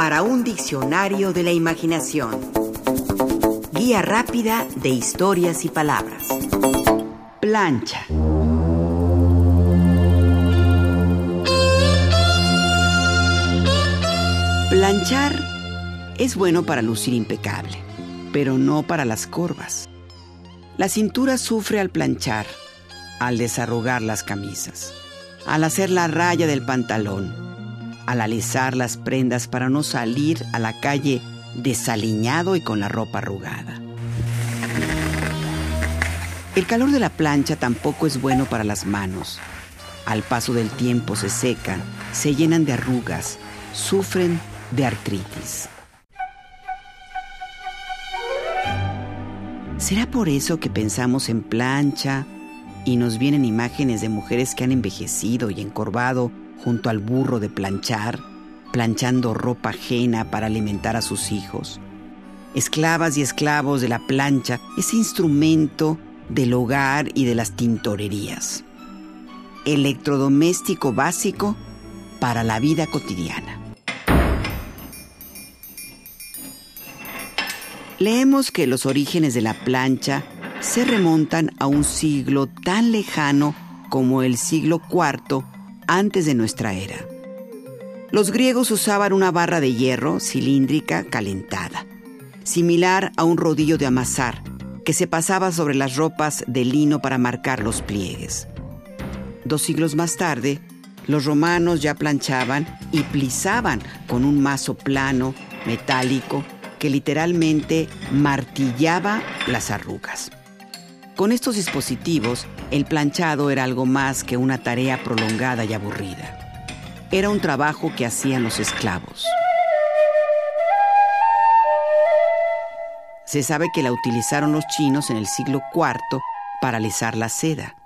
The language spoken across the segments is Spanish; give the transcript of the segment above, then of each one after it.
para un diccionario de la imaginación. Guía rápida de historias y palabras. Plancha. Planchar es bueno para lucir impecable, pero no para las corvas. La cintura sufre al planchar, al desarrugar las camisas, al hacer la raya del pantalón, al alisar las prendas para no salir a la calle desaliñado y con la ropa arrugada. El calor de la plancha tampoco es bueno para las manos. Al paso del tiempo se secan, se llenan de arrugas, sufren de artritis. ¿Será por eso que pensamos en plancha y nos vienen imágenes de mujeres que han envejecido y encorvado junto al burro de planchar, planchando ropa ajena para alimentar a sus hijos? Esclavas y esclavos de la plancha, ese instrumento del hogar y de las tintorerías. Electrodoméstico básico para la vida cotidiana. Leemos que los orígenes de la plancha se remontan a un siglo tan lejano como el siglo IV antes de nuestra era. Los griegos usaban una barra de hierro cilíndrica calentada, similar a un rodillo de amasar, que se pasaba sobre las ropas de lino para marcar los pliegues. Dos siglos más tarde, los romanos ya planchaban y plisaban con un mazo plano, metálico, que literalmente martillaba las arrugas. Con estos dispositivos, el planchado era algo más que una tarea prolongada y aburrida. Era un trabajo que hacían los esclavos. Se sabe que la utilizaron los chinos en el siglo IV para alisar la seda.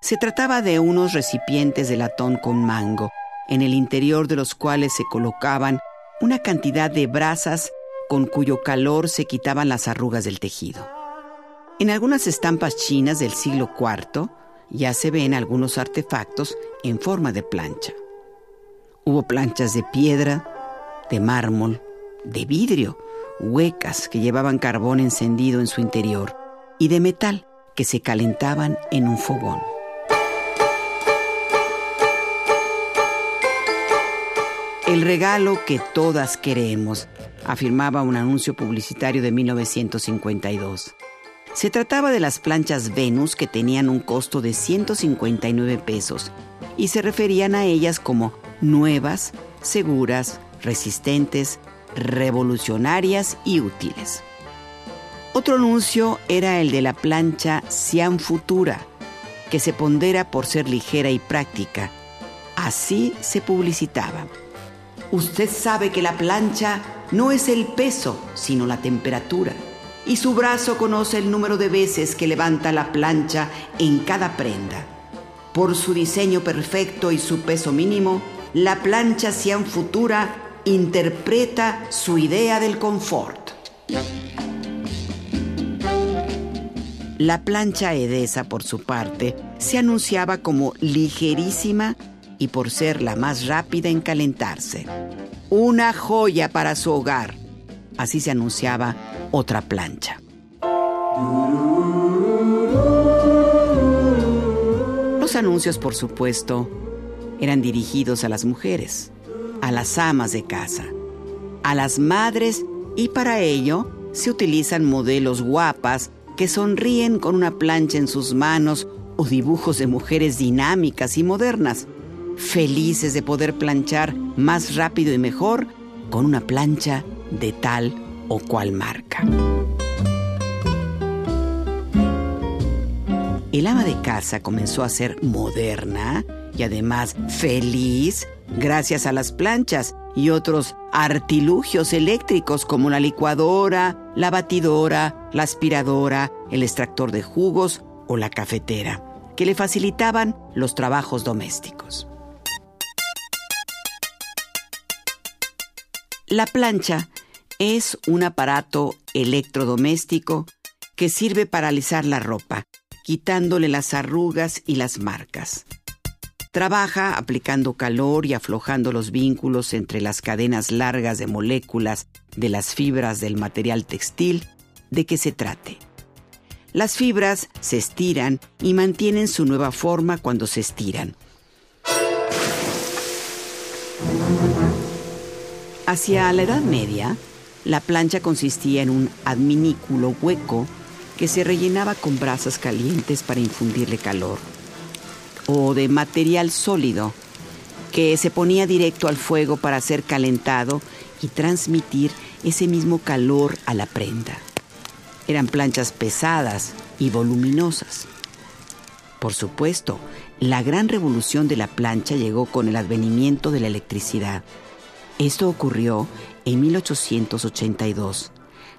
Se trataba de unos recipientes de latón con mango, en el interior de los cuales se colocaban una cantidad de brasas con cuyo calor se quitaban las arrugas del tejido. En algunas estampas chinas del siglo IV ya se ven algunos artefactos en forma de plancha. Hubo planchas de piedra, de mármol, de vidrio, huecas que llevaban carbón encendido en su interior y de metal que se calentaban en un fogón. El regalo que todas queremos afirmaba un anuncio publicitario de 1952. Se trataba de las planchas Venus que tenían un costo de 159 pesos y se referían a ellas como nuevas, seguras, resistentes, revolucionarias y útiles. Otro anuncio era el de la plancha Siam Futura, que se pondera por ser ligera y práctica. Así se publicitaba. Usted sabe que la plancha no es el peso, sino la temperatura. Y su brazo conoce el número de veces que levanta la plancha en cada prenda. Por su diseño perfecto y su peso mínimo, la plancha Siam Futura interpreta su idea del confort. La plancha Edesa, por su parte, se anunciaba como ligerísima y por ser la más rápida en calentarse. Una joya para su hogar. Así se anunciaba otra plancha. Los anuncios, por supuesto, eran dirigidos a las mujeres, a las amas de casa, a las madres y para ello se utilizan modelos guapas que sonríen con una plancha en sus manos o dibujos de mujeres dinámicas y modernas felices de poder planchar más rápido y mejor con una plancha de tal o cual marca. El ama de casa comenzó a ser moderna y además feliz gracias a las planchas y otros artilugios eléctricos como la licuadora, la batidora, la aspiradora, el extractor de jugos o la cafetera, que le facilitaban los trabajos domésticos. La plancha es un aparato electrodoméstico que sirve para alisar la ropa, quitándole las arrugas y las marcas. Trabaja aplicando calor y aflojando los vínculos entre las cadenas largas de moléculas de las fibras del material textil de que se trate. Las fibras se estiran y mantienen su nueva forma cuando se estiran. Hacia la Edad Media, la plancha consistía en un adminículo hueco que se rellenaba con brasas calientes para infundirle calor o de material sólido que se ponía directo al fuego para ser calentado y transmitir ese mismo calor a la prenda. Eran planchas pesadas y voluminosas. Por supuesto, la gran revolución de la plancha llegó con el advenimiento de la electricidad. Esto ocurrió en 1882,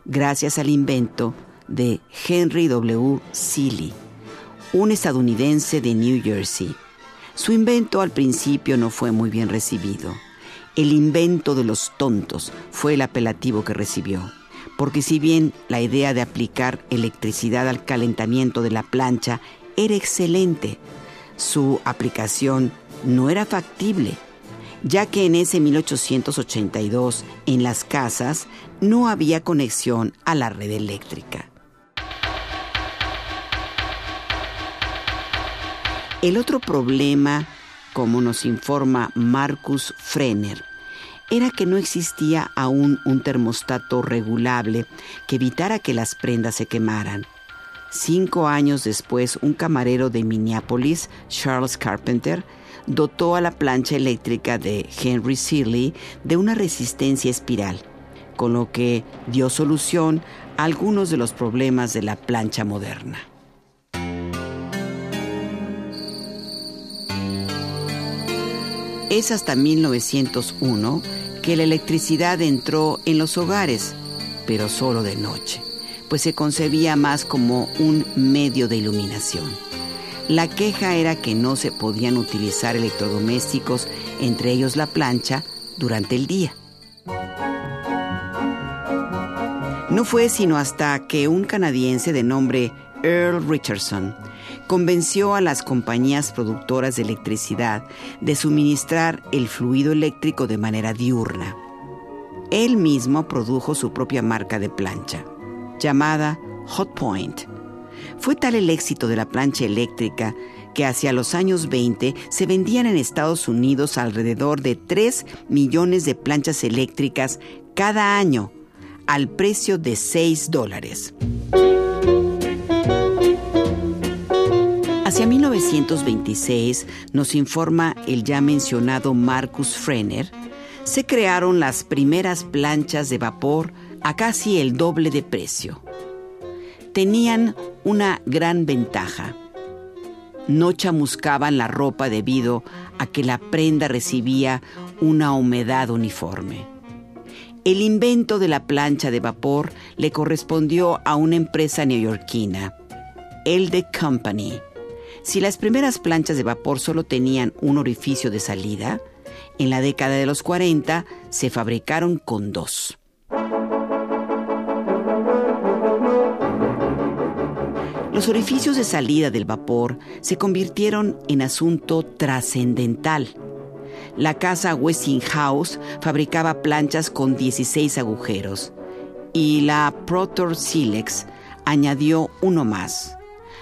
gracias al invento de Henry W. Seeley un estadounidense de New Jersey. Su invento al principio no fue muy bien recibido. El invento de los tontos fue el apelativo que recibió, porque si bien la idea de aplicar electricidad al calentamiento de la plancha era excelente, su aplicación no era factible, ya que en ese 1882 en las casas no había conexión a la red eléctrica. El otro problema, como nos informa Marcus Frenner, era que no existía aún un termostato regulable que evitara que las prendas se quemaran. Cinco años después, un camarero de Minneapolis, Charles Carpenter, dotó a la plancha eléctrica de Henry Seeley de una resistencia espiral, con lo que dio solución a algunos de los problemas de la plancha moderna. Es hasta 1901 que la electricidad entró en los hogares, pero solo de noche, pues se concebía más como un medio de iluminación. La queja era que no se podían utilizar electrodomésticos, entre ellos la plancha, durante el día. No fue sino hasta que un canadiense de nombre Earl Richardson convenció a las compañías productoras de electricidad de suministrar el fluido eléctrico de manera diurna. Él mismo produjo su propia marca de plancha, llamada Hot Point. Fue tal el éxito de la plancha eléctrica que hacia los años 20 se vendían en Estados Unidos alrededor de 3 millones de planchas eléctricas cada año al precio de 6 dólares. Hacia 1926, nos informa el ya mencionado Marcus Frenner, se crearon las primeras planchas de vapor a casi el doble de precio. Tenían una gran ventaja. No chamuscaban la ropa debido a que la prenda recibía una humedad uniforme. El invento de la plancha de vapor le correspondió a una empresa neoyorquina, Elde Company, si las primeras planchas de vapor solo tenían un orificio de salida, en la década de los 40 se fabricaron con dos. Los orificios de salida del vapor se convirtieron en asunto trascendental. La casa Westinghouse fabricaba planchas con 16 agujeros y la Protor Silex añadió uno más.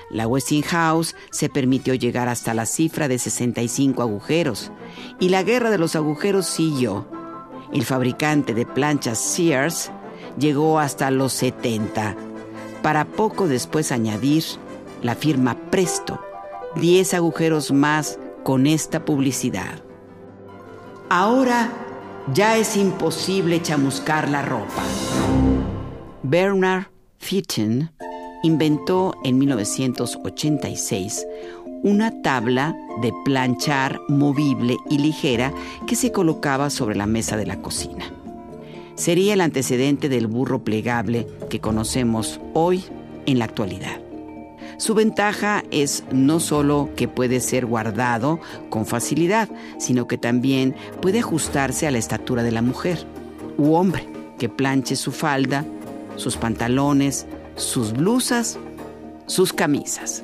La Westinghouse se permitió llegar hasta la cifra de 65 agujeros y la guerra de los agujeros siguió. El fabricante de planchas Sears llegó hasta los 70, para poco después añadir la firma Presto, 10 agujeros más con esta publicidad. Ahora ya es imposible chamuscar la ropa. Bernard Fitton inventó en 1986 una tabla de planchar movible y ligera que se colocaba sobre la mesa de la cocina. Sería el antecedente del burro plegable que conocemos hoy en la actualidad. Su ventaja es no solo que puede ser guardado con facilidad, sino que también puede ajustarse a la estatura de la mujer u hombre que planche su falda, sus pantalones, sus blusas, sus camisas.